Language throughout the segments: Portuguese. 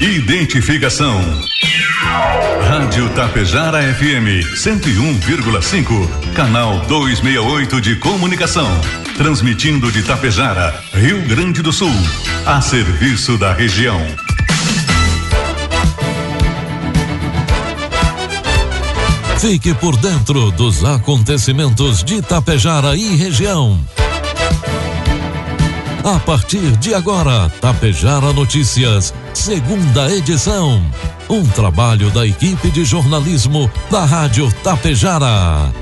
Identificação. Rádio Tapejara FM 101,5. Canal 268 de Comunicação. Transmitindo de Tapejara, Rio Grande do Sul. A serviço da região. Fique por dentro dos acontecimentos de Tapejara e região. A partir de agora, Tapejara Notícias, segunda edição. Um trabalho da equipe de jornalismo da Rádio Tapejara.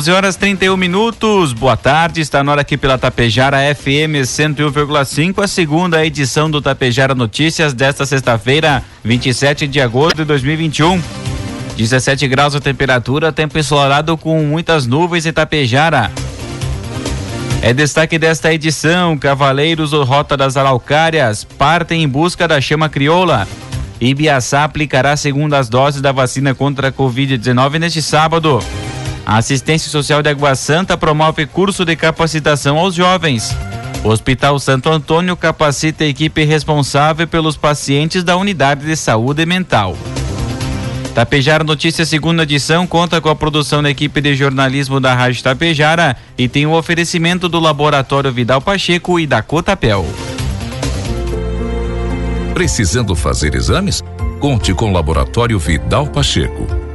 12 horas 31 minutos. Boa tarde. Está na hora aqui pela Tapejara FM 101,5, a segunda edição do Tapejara Notícias desta sexta-feira, 27 de agosto de 2021. 17 graus a temperatura, tempo ensolarado com muitas nuvens em Tapejara. É destaque desta edição: Cavaleiros ou Rota das Araucárias partem em busca da chama crioula. Ibiaçá aplicará segundas doses da vacina contra a Covid-19 neste sábado. A Assistência Social de Água Santa promove curso de capacitação aos jovens. O Hospital Santo Antônio capacita a equipe responsável pelos pacientes da unidade de saúde mental. Tapejara Notícias segunda edição conta com a produção da equipe de jornalismo da Rádio Tapejara e tem o oferecimento do Laboratório Vidal Pacheco e da Cotapel. Precisando fazer exames? Conte com o Laboratório Vidal Pacheco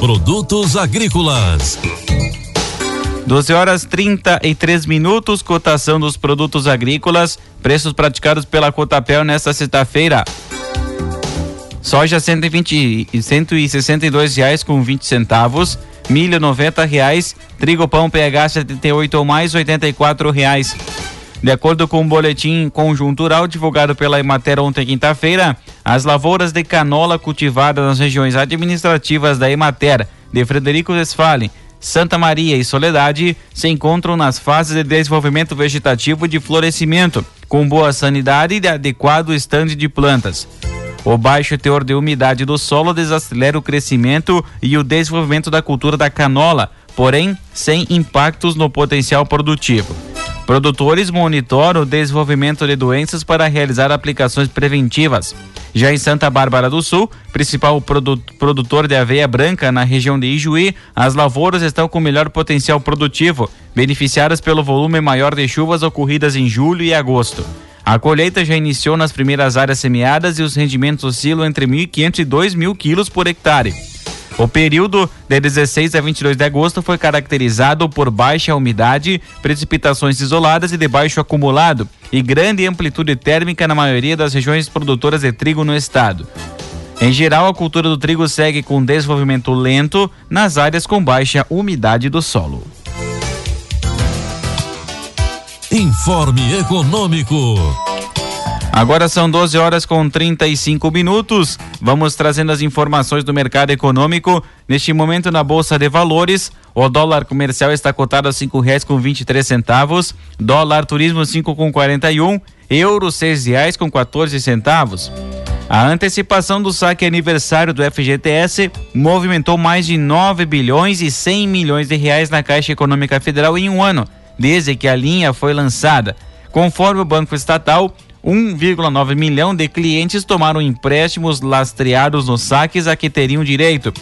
Produtos agrícolas. 12 horas 33 minutos, cotação dos produtos agrícolas, preços praticados pela Cotapel nesta sexta-feira. Soja 120 e 162 reais com 20 centavos, milho 90 reais, trigo pão PH 78 ou mais 84 reais. De acordo com o um boletim conjuntural divulgado pela Emater ontem, quinta-feira, as lavouras de canola cultivadas nas regiões administrativas da Emater de Frederico Westphalen, Santa Maria e Soledade se encontram nas fases de desenvolvimento vegetativo e de florescimento, com boa sanidade e adequado estande de plantas. O baixo teor de umidade do solo desacelera o crescimento e o desenvolvimento da cultura da canola, porém sem impactos no potencial produtivo. Produtores monitoram o desenvolvimento de doenças para realizar aplicações preventivas. Já em Santa Bárbara do Sul, principal produtor de aveia branca na região de Ijuí, as lavouras estão com melhor potencial produtivo, beneficiadas pelo volume maior de chuvas ocorridas em julho e agosto. A colheita já iniciou nas primeiras áreas semeadas e os rendimentos oscilam entre 1.500 e 2.000 quilos por hectare. O período de 16 a 22 de agosto foi caracterizado por baixa umidade, precipitações isoladas e de baixo acumulado e grande amplitude térmica na maioria das regiões produtoras de trigo no estado. Em geral, a cultura do trigo segue com desenvolvimento lento nas áreas com baixa umidade do solo. Informe Econômico. Agora são 12 horas com 35 minutos. Vamos trazendo as informações do mercado econômico. Neste momento na Bolsa de Valores, o dólar comercial está cotado a cinco reais com vinte centavos, dólar turismo cinco com quarenta euro seis reais com 14 centavos. A antecipação do saque aniversário do FGTS movimentou mais de 9 bilhões e 100 milhões de reais na Caixa Econômica Federal em um ano, desde que a linha foi lançada. Conforme o Banco Estatal, 1,9 milhão de clientes tomaram empréstimos lastreados nos saques a que teriam direito.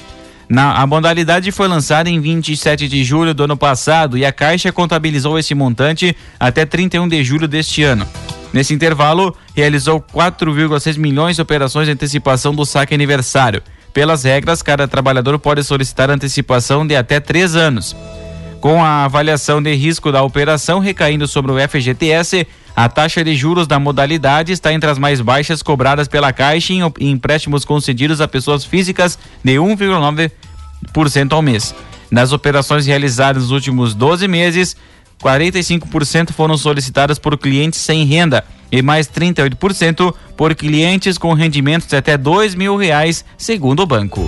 Na, a modalidade foi lançada em 27 de julho do ano passado e a Caixa contabilizou esse montante até 31 de julho deste ano. Nesse intervalo, realizou 4,6 milhões de operações de antecipação do saque aniversário. Pelas regras, cada trabalhador pode solicitar antecipação de até três anos. Com a avaliação de risco da operação recaindo sobre o FGTS, a taxa de juros da modalidade está entre as mais baixas cobradas pela Caixa em empréstimos concedidos a pessoas físicas de 1,9% ao mês. Nas operações realizadas nos últimos 12 meses, 45% foram solicitadas por clientes sem renda e mais 38% por clientes com rendimentos de até dois mil reais, segundo o banco.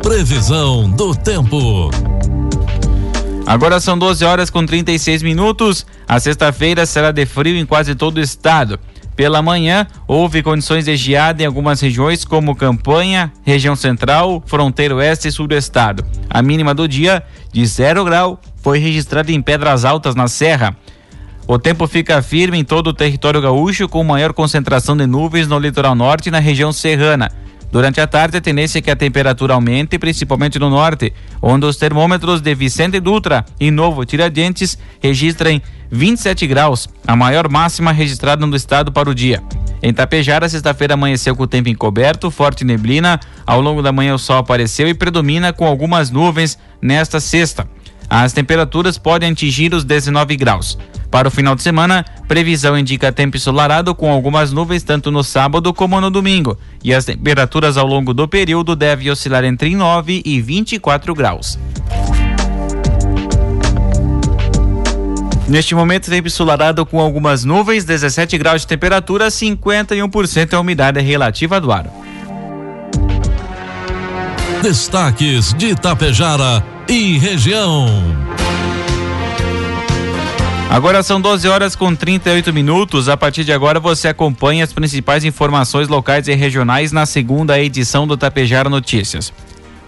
Previsão do tempo. Agora são 12 horas com 36 minutos. A sexta-feira será de frio em quase todo o estado. Pela manhã, houve condições de geada em algumas regiões, como Campanha, região central, fronteira oeste e sul do estado. A mínima do dia, de zero grau, foi registrada em Pedras Altas, na Serra. O tempo fica firme em todo o território gaúcho, com maior concentração de nuvens no litoral norte e na região serrana. Durante a tarde, a tendência é que a temperatura aumente, principalmente no norte, onde os termômetros de Vicente Dutra e Novo Tiradentes registrem 27 graus, a maior máxima registrada no estado para o dia. Em Tapejara, sexta-feira amanheceu com o tempo encoberto, forte neblina. Ao longo da manhã o sol apareceu e predomina com algumas nuvens nesta sexta. As temperaturas podem atingir os 19 graus. Para o final de semana, previsão indica tempo ensolarado com algumas nuvens tanto no sábado como no domingo, e as temperaturas ao longo do período devem oscilar entre 9 e 24 graus. Neste momento, tempo ensolarado com algumas nuvens, 17 graus de temperatura, 51% a umidade relativa do ar. Destaques de Itapejara e região. Agora são 12 horas com 38 minutos. A partir de agora você acompanha as principais informações locais e regionais na segunda edição do Tapejara Notícias.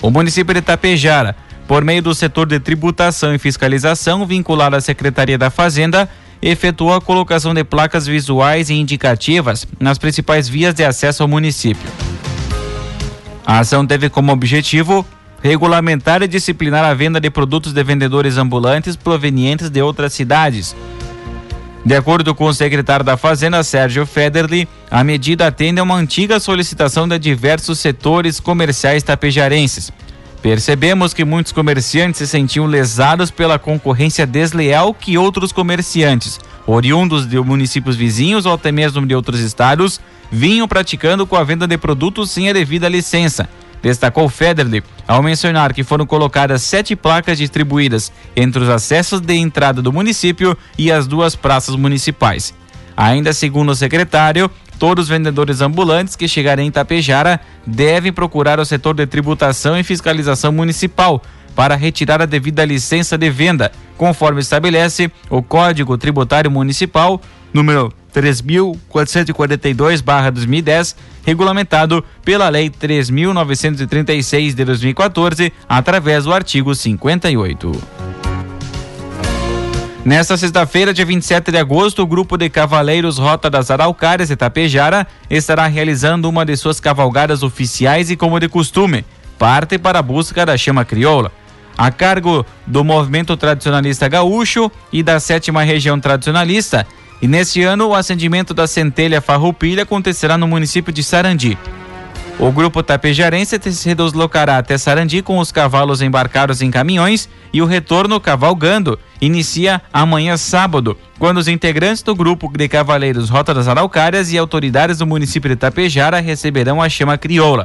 O município de Tapejara, por meio do setor de tributação e fiscalização vinculado à Secretaria da Fazenda, efetuou a colocação de placas visuais e indicativas nas principais vias de acesso ao município. A ação teve como objetivo regulamentar e disciplinar a venda de produtos de vendedores ambulantes provenientes de outras cidades. De acordo com o secretário da Fazenda, Sérgio Federli, a medida atende a uma antiga solicitação de diversos setores comerciais tapejarenses. Percebemos que muitos comerciantes se sentiam lesados pela concorrência desleal que outros comerciantes, oriundos de municípios vizinhos ou até mesmo de outros estados, vinham praticando com a venda de produtos sem a devida licença, Destacou Federle ao mencionar que foram colocadas sete placas distribuídas entre os acessos de entrada do município e as duas praças municipais. Ainda segundo o secretário, todos os vendedores ambulantes que chegarem em Tapejara devem procurar o setor de tributação e fiscalização municipal para retirar a devida licença de venda, conforme estabelece o Código Tributário Municipal, número 3.442-2010, regulamentado pela Lei 3.936 de 2014, através do artigo 58. Nesta sexta-feira, dia 27 de agosto, o grupo de cavaleiros Rota das Araucárias e Tapejara estará realizando uma de suas cavalgadas oficiais e, como de costume, parte para a busca da chama crioula. A cargo do movimento tradicionalista gaúcho e da sétima região tradicionalista, e neste ano, o acendimento da centelha farroupilha acontecerá no município de Sarandi. O grupo tapejarense se deslocará até Sarandi com os cavalos embarcados em caminhões e o retorno cavalgando inicia amanhã sábado, quando os integrantes do grupo de cavaleiros Rota das Araucárias e autoridades do município de Tapejara receberão a chama crioula.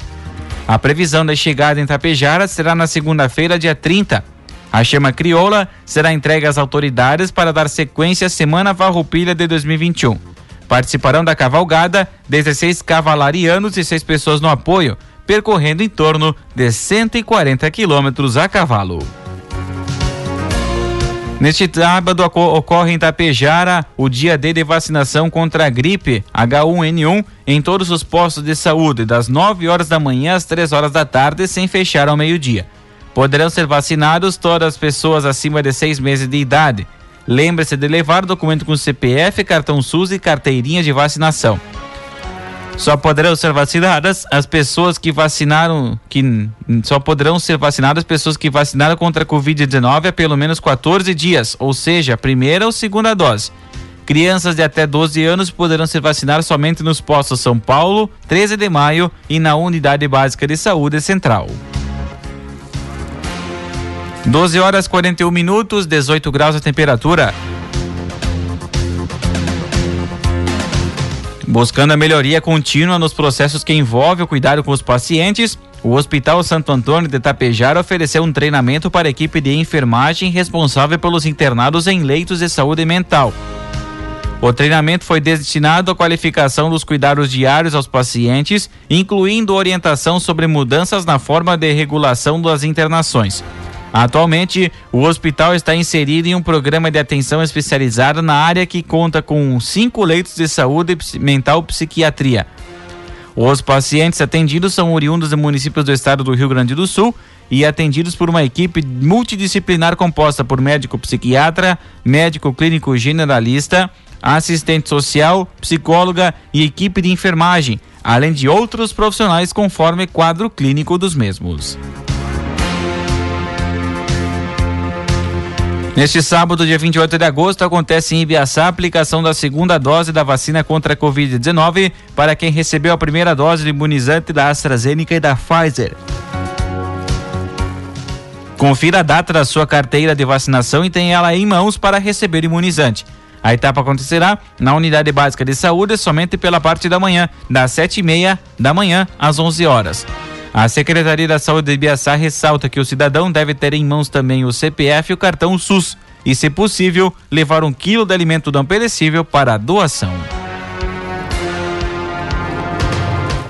A previsão da chegada em Tapejara será na segunda-feira, dia 30. A chama crioula será entregue às autoridades para dar sequência à Semana Farroupilha de 2021. Participarão da cavalgada 16 cavalarianos e 6 pessoas no apoio, percorrendo em torno de 140 quilômetros a cavalo. Neste sábado ocorre em Tapejara o dia D de vacinação contra a gripe H1N1 em todos os postos de saúde, das 9 horas da manhã às 3 horas da tarde, sem fechar ao meio-dia. Poderão ser vacinados todas as pessoas acima de seis meses de idade. Lembre-se de levar documento com CPF, cartão SUS e carteirinha de vacinação. Só poderão ser vacinadas as pessoas que vacinaram, que só poderão ser vacinadas pessoas que vacinaram contra a Covid-19 há pelo menos 14 dias, ou seja, primeira ou segunda dose. Crianças de até 12 anos poderão ser vacinadas somente nos postos São Paulo, 13 de maio e na Unidade Básica de Saúde Central. 12 horas 41 minutos, 18 graus a temperatura. Buscando a melhoria contínua nos processos que envolvem o cuidado com os pacientes, o Hospital Santo Antônio de Tapejara ofereceu um treinamento para a equipe de enfermagem responsável pelos internados em leitos de saúde mental. O treinamento foi destinado à qualificação dos cuidados diários aos pacientes, incluindo orientação sobre mudanças na forma de regulação das internações. Atualmente, o hospital está inserido em um programa de atenção especializada na área que conta com cinco leitos de saúde mental psiquiatria. Os pacientes atendidos são oriundos de municípios do estado do Rio Grande do Sul e atendidos por uma equipe multidisciplinar composta por médico psiquiatra, médico clínico generalista, assistente social, psicóloga e equipe de enfermagem, além de outros profissionais conforme quadro clínico dos mesmos. Neste sábado, dia 28 de agosto, acontece em Ibiaçá a aplicação da segunda dose da vacina contra a Covid-19 para quem recebeu a primeira dose de imunizante da AstraZeneca e da Pfizer. Confira a data da sua carteira de vacinação e tenha ela em mãos para receber imunizante. A etapa acontecerá na Unidade Básica de Saúde somente pela parte da manhã, das sete e meia da manhã às 11 horas. A Secretaria da Saúde de Biaçá ressalta que o cidadão deve ter em mãos também o CPF e o cartão SUS e, se possível, levar um quilo de alimento não perecível para a doação.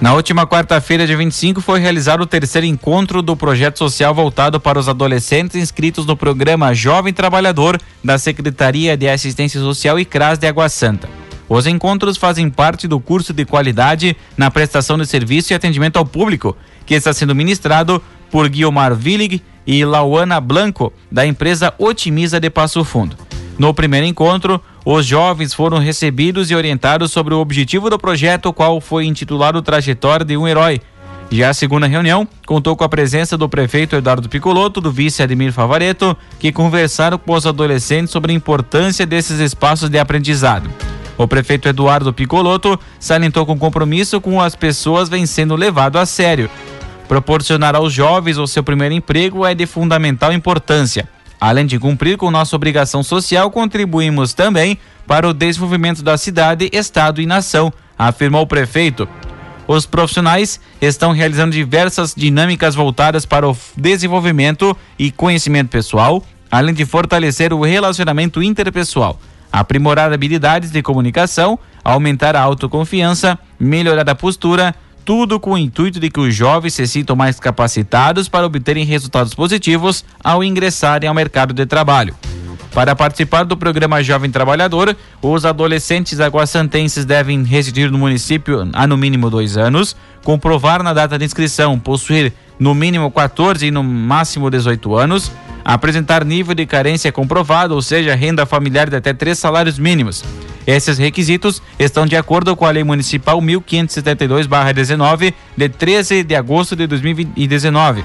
Na última quarta-feira, dia 25, foi realizado o terceiro encontro do projeto social voltado para os adolescentes inscritos no programa Jovem Trabalhador da Secretaria de Assistência Social e CRAS de Água Santa. Os encontros fazem parte do curso de qualidade na prestação de serviço e atendimento ao público que está sendo ministrado por Guilmar Willig e Lauana Blanco, da empresa Otimiza de Passo Fundo. No primeiro encontro, os jovens foram recebidos e orientados sobre o objetivo do projeto, qual foi intitulado Trajetória de um Herói. Já a segunda reunião contou com a presença do prefeito Eduardo Picoloto, do vice Ademir Favareto, que conversaram com os adolescentes sobre a importância desses espaços de aprendizado. O prefeito Eduardo Picoloto salientou com compromisso com as pessoas vem sendo levado a sério Proporcionar aos jovens o seu primeiro emprego é de fundamental importância. Além de cumprir com nossa obrigação social, contribuímos também para o desenvolvimento da cidade, estado e nação, afirmou o prefeito. Os profissionais estão realizando diversas dinâmicas voltadas para o desenvolvimento e conhecimento pessoal, além de fortalecer o relacionamento interpessoal, aprimorar habilidades de comunicação, aumentar a autoconfiança, melhorar a postura, tudo com o intuito de que os jovens se sintam mais capacitados para obterem resultados positivos ao ingressarem ao mercado de trabalho. Para participar do programa Jovem Trabalhador, os adolescentes aguassantenses devem residir no município há no mínimo dois anos, comprovar na data de inscrição possuir no mínimo 14 e no máximo 18 anos, apresentar nível de carência comprovado, ou seja, renda familiar de até três salários mínimos. Esses requisitos estão de acordo com a Lei Municipal 1572-19, de 13 de agosto de 2019.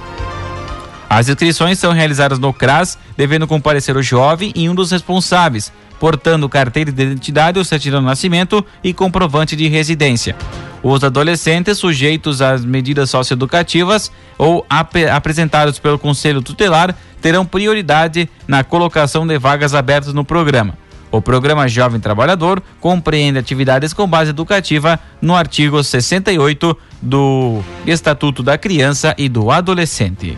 As inscrições são realizadas no CRAS, devendo comparecer o jovem e um dos responsáveis, portando carteira de identidade ou certidão de nascimento e comprovante de residência. Os adolescentes sujeitos às medidas socioeducativas ou ap apresentados pelo Conselho Tutelar terão prioridade na colocação de vagas abertas no programa. O programa Jovem Trabalhador compreende atividades com base educativa no artigo 68 do Estatuto da Criança e do Adolescente.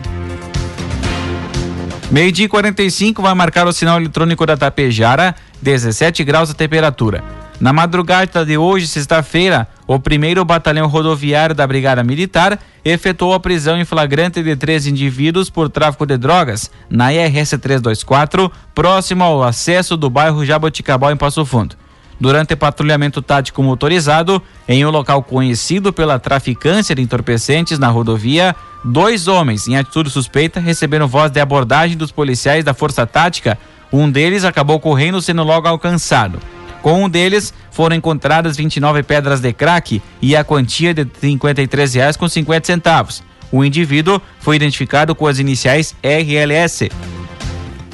Meio-dia 45 vai marcar o sinal eletrônico da Tapejara, 17 graus a temperatura. Na madrugada de hoje, sexta-feira, o primeiro batalhão rodoviário da Brigada Militar efetuou a prisão em flagrante de três indivíduos por tráfico de drogas na IRS 324, próximo ao acesso do bairro Jaboticabal, em Passo Fundo. Durante patrulhamento tático motorizado, em um local conhecido pela traficância de entorpecentes na rodovia, dois homens em atitude suspeita receberam voz de abordagem dos policiais da Força Tática. Um deles acabou correndo sendo logo alcançado. Com um deles, foram encontradas 29 pedras de crack e a quantia de R$ 53,50. O indivíduo foi identificado com as iniciais RLS.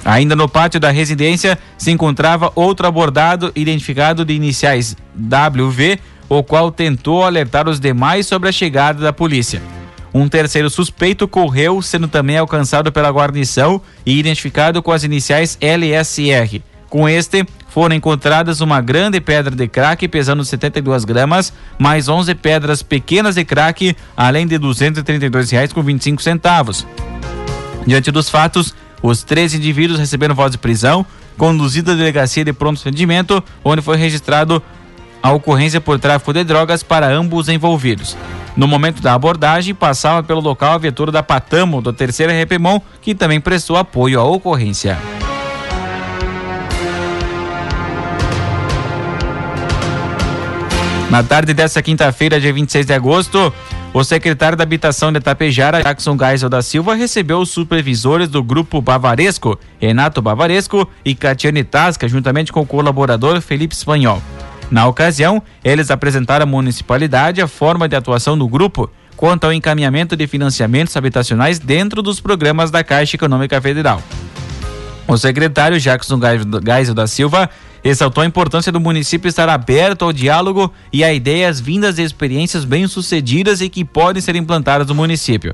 Ainda no pátio da residência se encontrava outro abordado identificado de iniciais WV, o qual tentou alertar os demais sobre a chegada da polícia. Um terceiro suspeito correu, sendo também alcançado pela guarnição e identificado com as iniciais LSR. Com este, foram encontradas uma grande pedra de crack pesando 72 gramas, mais 11 pedras pequenas de crack, além de R$ 232,25 centavos. Diante dos fatos, os três indivíduos receberam voz de prisão, conduzidos à delegacia de pronto atendimento, onde foi registrado a ocorrência por tráfico de drogas para ambos envolvidos. No momento da abordagem, passava pelo local a viatura da Patamo, do terceiro Repemon, que também prestou apoio à ocorrência. Na tarde desta quinta-feira, dia 26 de agosto, o secretário da Habitação de Tapejara, Jackson Geisel da Silva, recebeu os supervisores do Grupo Bavaresco, Renato Bavaresco e Catiane Tasca, juntamente com o colaborador Felipe Espanhol. Na ocasião, eles apresentaram à municipalidade a forma de atuação do grupo quanto ao encaminhamento de financiamentos habitacionais dentro dos programas da Caixa Econômica Federal. O secretário Jackson Geisel da Silva ressaltou a importância do município estar aberto ao diálogo e a ideias vindas de experiências bem-sucedidas e que podem ser implantadas no município.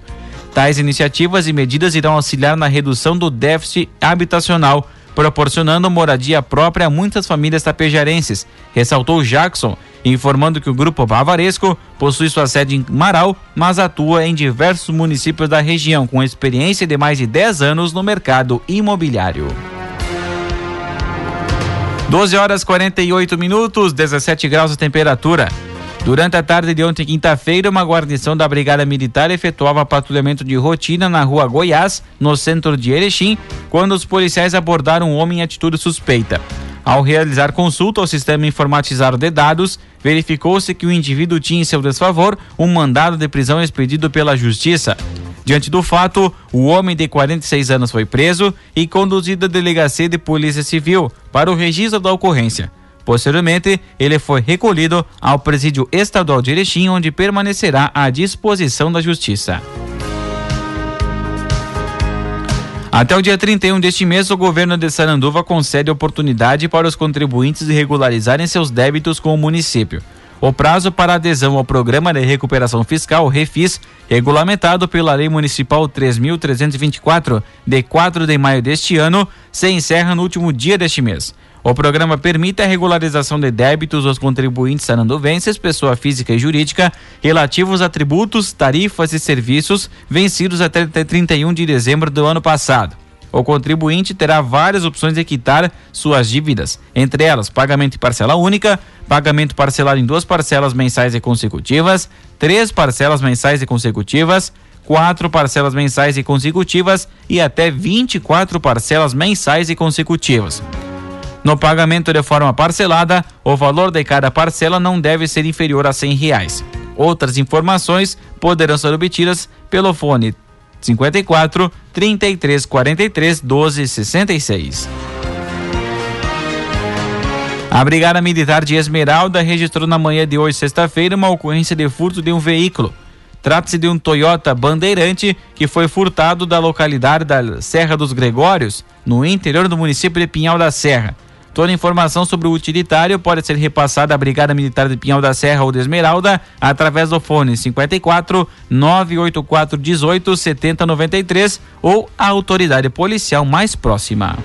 Tais iniciativas e medidas irão auxiliar na redução do déficit habitacional, proporcionando moradia própria a muitas famílias tapejarenses, ressaltou Jackson, informando que o Grupo Bavaresco possui sua sede em Marau, mas atua em diversos municípios da região, com experiência de mais de 10 anos no mercado imobiliário. 12 horas 48 minutos, 17 graus de temperatura. Durante a tarde de ontem, quinta-feira, uma guarnição da Brigada Militar efetuava patrulhamento de rotina na rua Goiás, no centro de Erechim, quando os policiais abordaram um homem em atitude suspeita. Ao realizar consulta ao sistema informatizado de dados, verificou-se que o indivíduo tinha em seu desfavor um mandado de prisão expedido pela Justiça. Diante do fato, o homem de 46 anos foi preso e conduzido à delegacia de Polícia Civil para o registro da ocorrência. Posteriormente, ele foi recolhido ao presídio estadual de Erechim, onde permanecerá à disposição da Justiça. Até o dia 31 deste mês, o governo de Saranduva concede oportunidade para os contribuintes regularizarem seus débitos com o município. O prazo para adesão ao Programa de Recuperação Fiscal, REFIS, regulamentado pela Lei Municipal 3.324, de 4 de maio deste ano, se encerra no último dia deste mês. O programa permite a regularização de débitos aos contribuintes saranduvenses, pessoa física e jurídica, relativos a tributos, tarifas e serviços vencidos até 31 de dezembro do ano passado. O contribuinte terá várias opções de quitar suas dívidas, entre elas pagamento em parcela única, pagamento parcelado em duas parcelas mensais e consecutivas, três parcelas mensais e consecutivas, quatro parcelas mensais e consecutivas e até 24 parcelas mensais e consecutivas. No pagamento de forma parcelada, o valor de cada parcela não deve ser inferior a cem reais. Outras informações poderão ser obtidas pelo fone 54 33 43 12 66. A Brigada Militar de Esmeralda registrou na manhã de hoje, sexta-feira, uma ocorrência de furto de um veículo. Trata-se de um Toyota Bandeirante que foi furtado da localidade da Serra dos Gregórios, no interior do município de Pinhal da Serra. Toda informação sobre o utilitário pode ser repassada à Brigada Militar de Pinhal da Serra ou de Esmeralda através do fone 54 984 18 70 93 ou a autoridade policial mais próxima.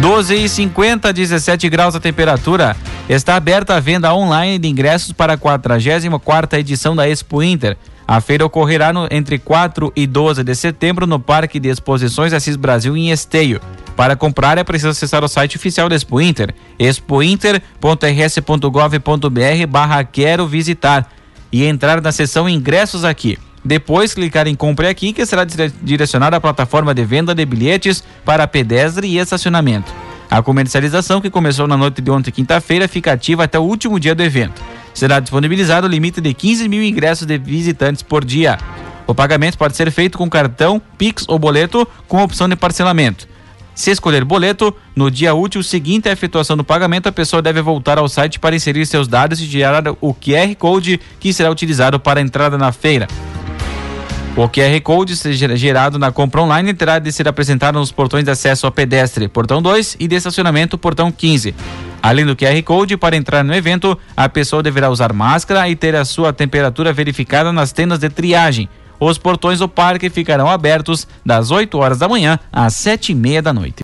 12 e 50, 17 graus a temperatura. Está aberta a venda online de ingressos para a 44 edição da Expo Inter. A feira ocorrerá no, entre 4 e 12 de setembro no Parque de Exposições Assis Brasil em Esteio. Para comprar é preciso acessar o site oficial da Expo Inter, expointer.rs.gov.br barra quero visitar e entrar na seção ingressos aqui. Depois clicar em compre aqui que será direcionado à plataforma de venda de bilhetes para pedestre e estacionamento. A comercialização que começou na noite de ontem, quinta-feira, fica ativa até o último dia do evento será disponibilizado o limite de 15 mil ingressos de visitantes por dia. O pagamento pode ser feito com cartão, Pix ou boleto com opção de parcelamento. Se escolher boleto, no dia útil seguinte à efetuação do pagamento, a pessoa deve voltar ao site para inserir seus dados e gerar o QR Code que será utilizado para a entrada na feira. O QR Code gerado na compra online terá de ser apresentado nos portões de acesso a pedestre, portão 2 e de estacionamento, portão 15. Além do QR Code, para entrar no evento, a pessoa deverá usar máscara e ter a sua temperatura verificada nas tendas de triagem. Os portões do parque ficarão abertos das 8 horas da manhã às sete e meia da noite.